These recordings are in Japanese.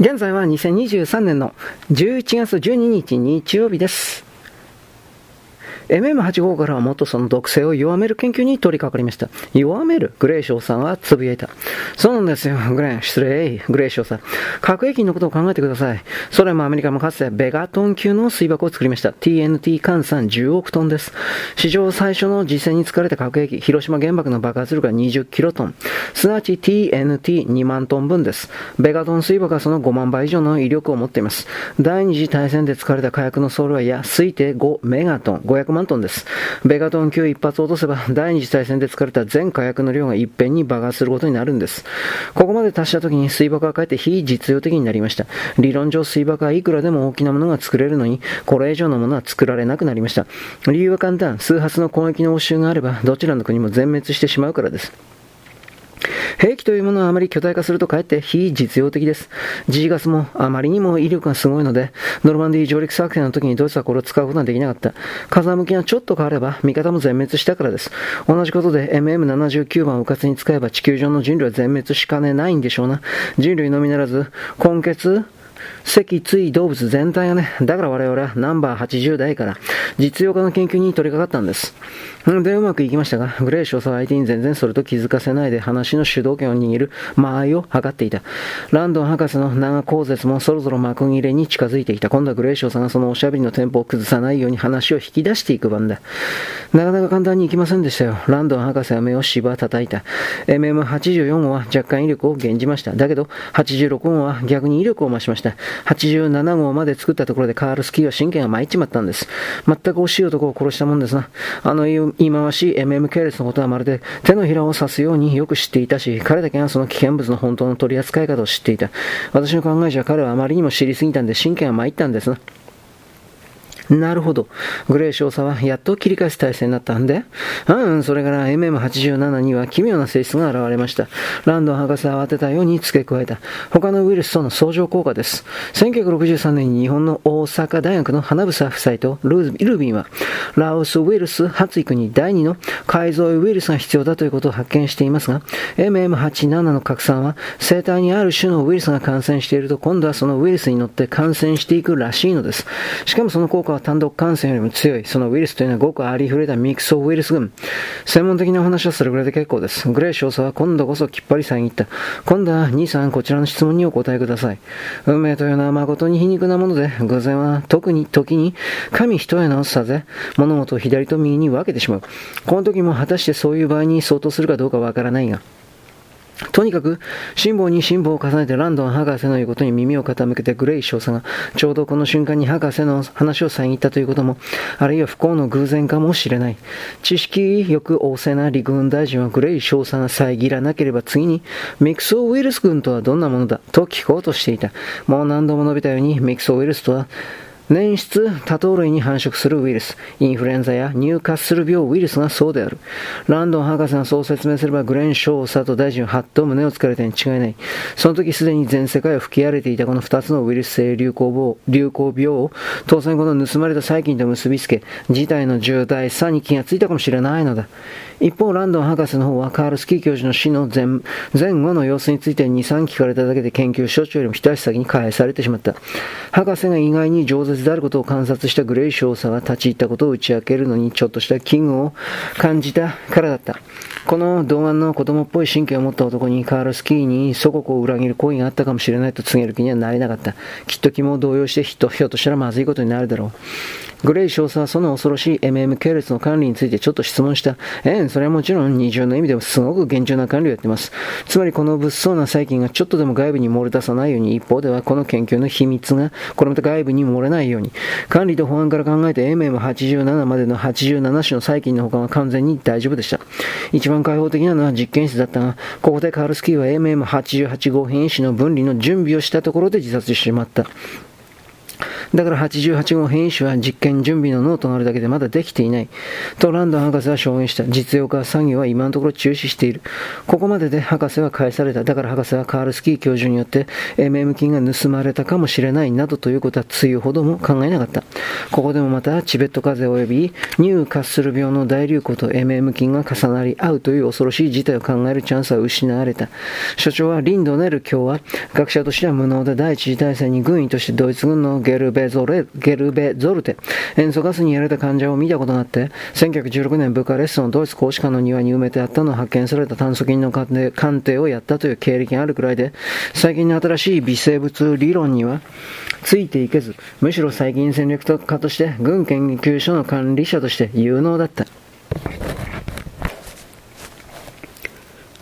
現在は2023年の11月12日日曜日です。MM85 からはもっとその毒性を弱める研究に取り掛かりました。弱めるグレーショーさんはつぶやいた。そうなんですよ、グレン。失礼。グレーショーさん。核兵器のことを考えてください。それもアメリカもかつてベガトン級の水爆を作りました。TNT 換算10億トンです。史上最初の実戦に使われた核兵器、広島原爆の爆発力が20キロトン。すなわち TNT2 万トン分です。ベガトン水爆はその5万倍以上の威力を持っています。第二次大戦で使われた火薬の総量や推定5メガトン、500万万トンです。ベガトン級一発落とせば、第二次大戦で疲れた全火薬の量が一遍に爆発することになるんです。ここまで達した時に水爆はかえって非実用的になりました。理論上水爆はいくらでも大きなものが作れるのに、これ以上のものは作られなくなりました。理由は簡単。数発の攻撃の応酬があれば、どちらの国も全滅してしまうからです。兵器というものはあまり巨大化するとかえって非実用的です。G ガスもあまりにも威力がすごいので、ノルマンディー上陸作戦の時にドイツはこれを使うことができなかった。風向きがちょっと変われば味方も全滅したからです。同じことで MM79 番をうかつに使えば地球上の人類は全滅しかねないんでしょうな。人類のみならず、今月、脊椎動物全体がね、だから我々はナンバー80代から実用化の研究に取り掛かったんです。で、うまくいきましたが、グレー少佐は相手に全然それと気づかせないで話の主導権を握る間合いを図っていた。ランドン博士の長口舌もそろそろ幕切れに近づいていた。今度はグレー少佐がそのおしゃべりのテンポを崩さないように話を引き出していく番だ。なかなか簡単にいきませんでしたよ。ランドン博士は目をしば叩いた。MM84 号は若干威力を減じました。だけど、86号は逆に威力を増しました。87号まで作ったところでカールスキーは神経が参っちまったんです。全く惜しい男を殺したもんですな。あの言い回し MM 系列のことはまるで手のひらを刺すようによく知っていたし、彼だけがその危険物の本当の取り扱い方を知っていた。私の考えじゃ彼はあまりにも知りすぎたんで神経は参ったんですな。なるほど。グレー少佐はやっと切り返す体制になったんで、うん、それから MM87 には奇妙な性質が現れました。ランドン博士は慌てたように付け加えた。他のウイルスとの相乗効果です。1963年に日本の大阪大学の花房夫妻とルービンは、ラオスウイルス発育に第2の改造ウイルスが必要だということを発見していますが、MM87 の拡散は生体にある種のウイルスが感染していると今度はそのウイルスに乗って感染していくらしいのです。しかもその効果はは単独感染よりも強い。そのウイルスというのはごくありふれたミクソウイルス群。専門的な話はそれぐらいで結構です。グレー少佐は今度こそきっぱり遮った。今度は兄さんこちらの質問にお答えください。運命というのは誠に皮肉なもので、偶然は特に時に神一重のさぜ、物事を左と右に分けてしまう。この時も果たしてそういう場合に相当するかどうかわからないが。とにかく、辛抱に辛抱を重ねてランドン博士の言うことに耳を傾けてグレイ少佐が、ちょうどこの瞬間に博士の話を遮ったということも、あるいは不幸の偶然かもしれない。知識よく旺盛な陸軍大臣はグレイ少佐が遮らなければ次に、ミクソウイルス軍とはどんなものだと聞こうとしていた。もう何度も述べたように、ミクソウイルスとは、年質多糖類に繁殖するウイルス、インフルエンザや入荷する病ウイルスがそうである。ランドン博士がそう説明すればグレン・ショー佐藤大臣ははっと胸をつかれたに違いない。その時すでに全世界を吹き荒れていたこの二つのウイルス性流行病流行病を当然この盗まれた細菌と結びつけ、事態の重大さに気がついたかもしれないのだ。一方、ランドン博士の方はカールスキー教授の死の前前後の様子について2、3聞かれただけで研究所長よりも一足先に返されてしまった。博士が意外に饒であることを観察したグレイ少佐が立ち入ったことを打ち明けるのにちょっとした危惧を感じたからだった。この童顔の子供っぽい神経を持った男にカールスキーに祖国を裏切る行為があったかもしれないと告げる気にはなれなかった。きっと気も動揺してひとひょっとしたらまずいことになるだろう。グレイ少佐はその恐ろしい MM 系列の管理についてちょっと質問した。ええ、それはもちろん二重の意味でもすごく厳重な管理をやってます。つまりこの物騒な細菌がちょっとでも外部に漏れ出さないように、一方ではこの研究の秘密がこれまた外部に漏れないように、管理と保安から考えて MM87 までの87種の細菌の保管は完全に大丈夫でした。一番開放的なのは実験室だったが、ここでカールスキーは MM88 号変異種の分離の準備をしたところで自殺してしまった。だから88号変異種は実験準備のノートがあるだけでまだできていない。とランドン博士は証言した。実用化作業は今のところ中止している。ここまでで博士は返された。だから博士はカールスキー教授によって MM 菌が盗まれたかもしれないなどということはつゆほども考えなかった。ここでもまたチベット風邪及びニューカッスル病の大流行と MM 菌が重なり合うという恐ろしい事態を考えるチャンスは失われた。所長はリンドネル教は学者としては無能で第一次大戦に軍医としてドイツ軍のゲルベゾレゲルベゾルテ、塩素ガスにやられた患者を見たことがあって、1916年ブカレストのドイツ公使館の庭に埋めてあったのを発見された炭素菌の鑑定をやったという経歴があるくらいで、最近の新しい微生物理論にはついていけず、むしろ細菌戦略家として軍研究所の管理者として有能だった。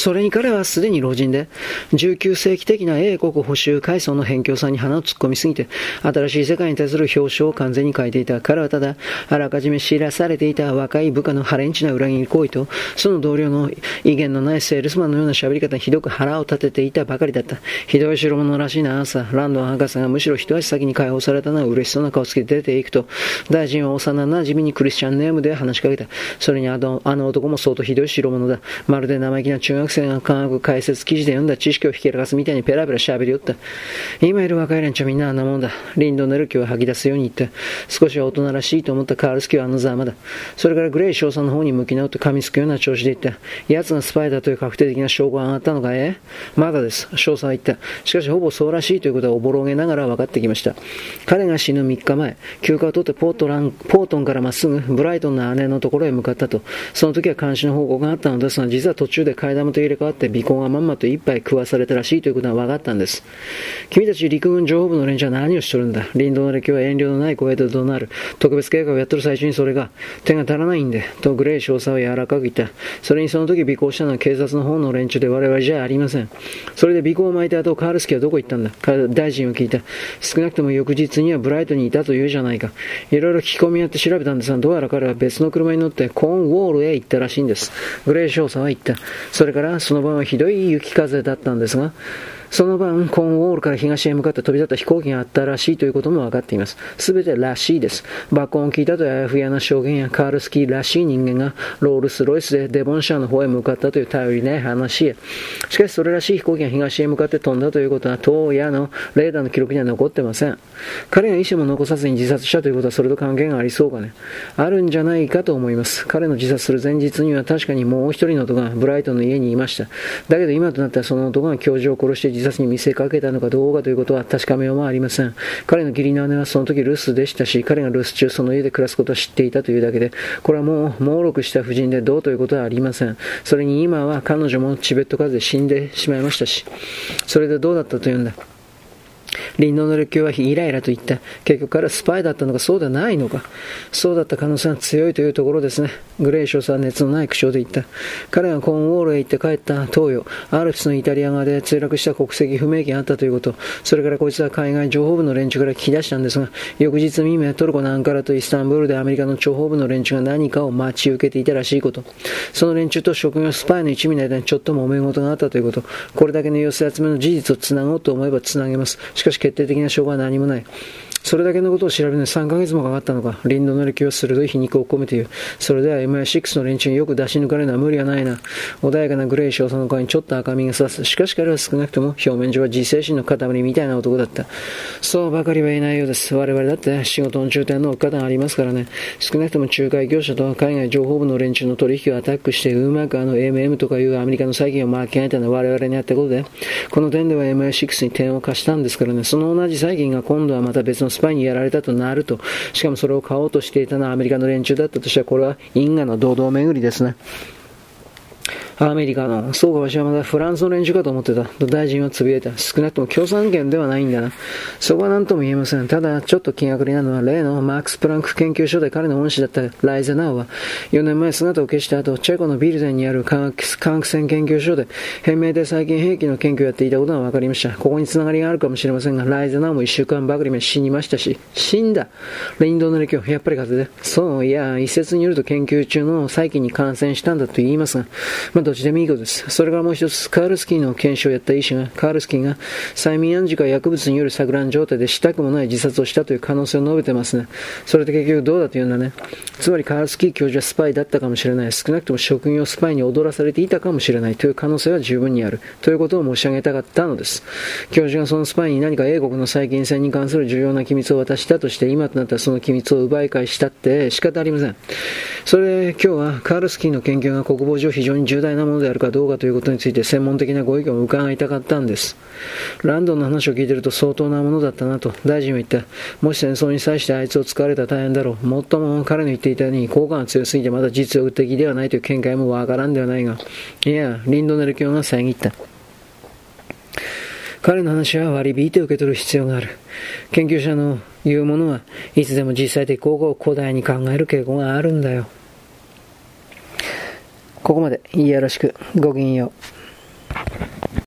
それに彼はすでに老人で、19世紀的な英国保守階層の辺境さんに鼻を突っ込みすぎて、新しい世界に対する表彰を完全に書いていた。彼はただ、あらかじめ知らされていた若い部下のハレンチな裏切り行為と、その同僚の威厳のないセールスマンのような喋り方にひどく腹を立てていたばかりだった。ひどい代物らしいな朝、ランドン博士がむしろ一足先に解放されたのは嬉しそうな顔つけて出ていくと、大臣は幼なじみにクリスチャンネームで話しかけた。それにあのあの男も相当ひどい代物だ。まるで生意気な中学生が科学解説記事で読んだ知識をひけらかすみたいにペラペラ喋りよった。今いる若い連中みんなあんなもんだ。リンドネルキを吐き出すように言って、少しは大人らしいと思ったカールスキーはあのざまだ。それからグレイ少佐の方に向き直って噛みつくような調子で言った。奴がスパイだという確定的な証拠が上がったのかえ？まだです。少佐は言った。しかしほぼそうらしいということはおぼろげながら分かってきました。彼が死ぬ3日前、休暇を取ってポートランポートンからまっすぐブライトンの姉のところへ向かったと。その時は監視の報告があったのですが、実は途中で替え玉と入れ替わって尾行がまんまと一杯食わされたらしいということが分かったんです。君たち陸軍情報部の連中は何をしとるんだ林道の歴は遠慮のない声で怒鳴る。特別計画をやってる最中にそれが手が足らないんで、とグレイ少佐は柔らかく言った。それにその時尾行したのは警察の方の連中で我々じゃありません。それで尾行を巻いた後、カールスキーはどこ行ったんだ大臣は聞いた。少なくとも翌日にはブライトにいたというじゃないか。いろいろ聞き込みやって調べたんですが、どうやら彼は別の車に乗ってコーンウォールへ行ったらしいんです。グレイ少佐は言った。それからその晩はひどい雪風だったんですが、その晩、コーンウォールから東へ向かって飛び立った飛行機があったらしいということも分かっています。すべてらしいです。爆音を聞いたとあやふやな証言やカールスキーらしい人間がロールスロイスでデボンシャーの方へ向かったという頼りない話へ。しかしそれらしい飛行機が東へ向かって飛んだということは当夜のレーダーの記録には残ってません。彼が意思も残さずに自殺したということはそれと関係がありそうかね。あるんじゃないかと思います。彼の自殺する前日には確かにもう一人の男がブライトンの家にいました。だけど今となったらその男が教授を殺して自自殺に見せかけたのかどうかということは確かめようもありません。彼の義理の姉はその時留守でしたし、彼が留守中その家で暮らすことを知っていたというだけで、これはもう猛録した婦人でどうということはありません。それに今は彼女もチベット風で死んでしまいましたし、それでどうだったというんだ？林道の列強はイライラと言った。結局彼はスパイだったのかそうではないのか。そうだった可能性が強いというところですね。グレイ少佐は熱のない口調で言った。彼がコーンウォールへ行って帰った東洋、アルプスのイタリア側で墜落した国籍不明機があったということ。それからこいつは海外情報部の連中から聞き出したんですが、翌日未明トルコのアンカラとイスタンブールでアメリカの諜報部の連中が何かを待ち受けていたらしいこと。その連中と職業スパイの一味の間にちょっと揉め事があったということ。これだけの寄せ集めの事実をつなごうと思えばつなげます。しかし決定的な証拠は何もない。それだけのことを調べるのに3ヶ月もかかったのか。リンドの歴は鋭い皮肉を込めて言う。それでは MI6 の連中によく出し抜かれるのは無理はないな。穏やかなグレイ少佐の顔にちょっと赤みがさす。しかし彼は少なくとも表面上は自制心の塊みたいな男だった。そうばかりは言えないようです。我々だって仕事の中点の方がありますからね。少なくとも仲介業者と海外情報部の連中の取引をアタックしてうまくあの MM とかいうアメリカの債券を巻き上げたのは我々にやったことで、この点では MI6 に点を貸したんですからね。その同じ債券が今度はまた別のスパイにやられたとなると、しかもそれを買おうとしていたのはアメリカの連中だったとしては、これは因果の堂々巡りですね。アメリカの、そうか、わしはまだフランスの連中かと思ってた。と大臣はつぶやいた。少なくとも共産圏ではないんだな。そこは何とも言えません。ただ、ちょっと気がかりなのは、例のマークス・プランク研究所で彼の恩師だったライゼナーは、4年前姿を消した後、チェコのビルゼンにある科学科学戦研究所で、変名で最近兵器の研究をやっていたことが分かりました。ここに繋がりがあるかもしれませんが、ライゼナーも1週間ばかり前死にましたし、死んだ。レインドの歴を、やっぱり風で。そう、いや、一説によると研究中の細菌に感染したんだと言いますが、まあどっちでもいいことです。それからもう一つ、カールスキーの検証をやった医師が、カールスキーが催眠暗示か薬物による錯乱状態でしたくもない自殺をしたという可能性を述べてますね。それで結局どうだというんだね。つまりカールスキー教授はスパイだったかもしれない。少なくとも職業スパイに踊らされていたかもしれないという可能性は十分にある。ということを申し上げたかったのです。教授がそのスパイに何か英国の細菌戦に関する重要な機密を渡したとして、今となったらその機密を奪い返したって仕方ありません。それ今日はカールスキーの研究が国防上非常に重大なものであるかどうかということについて専門的なご意見を伺いたかったんです。ランドンの話を聞いてると相当なものだったなと大臣は言った。もし戦争に際してあいつを使われたら大変だろう。もっとも彼の言っていたように効果が強すぎてまだ実用的ではないという見解もわからんではないが、いや、リンドネル教が遮った。彼の話は割り引いて受け取る必要がある。研究者のいうものはいつでも実際的効果を古代に考える傾向があるんだよ。ここまでよろしく。ごきげんよう。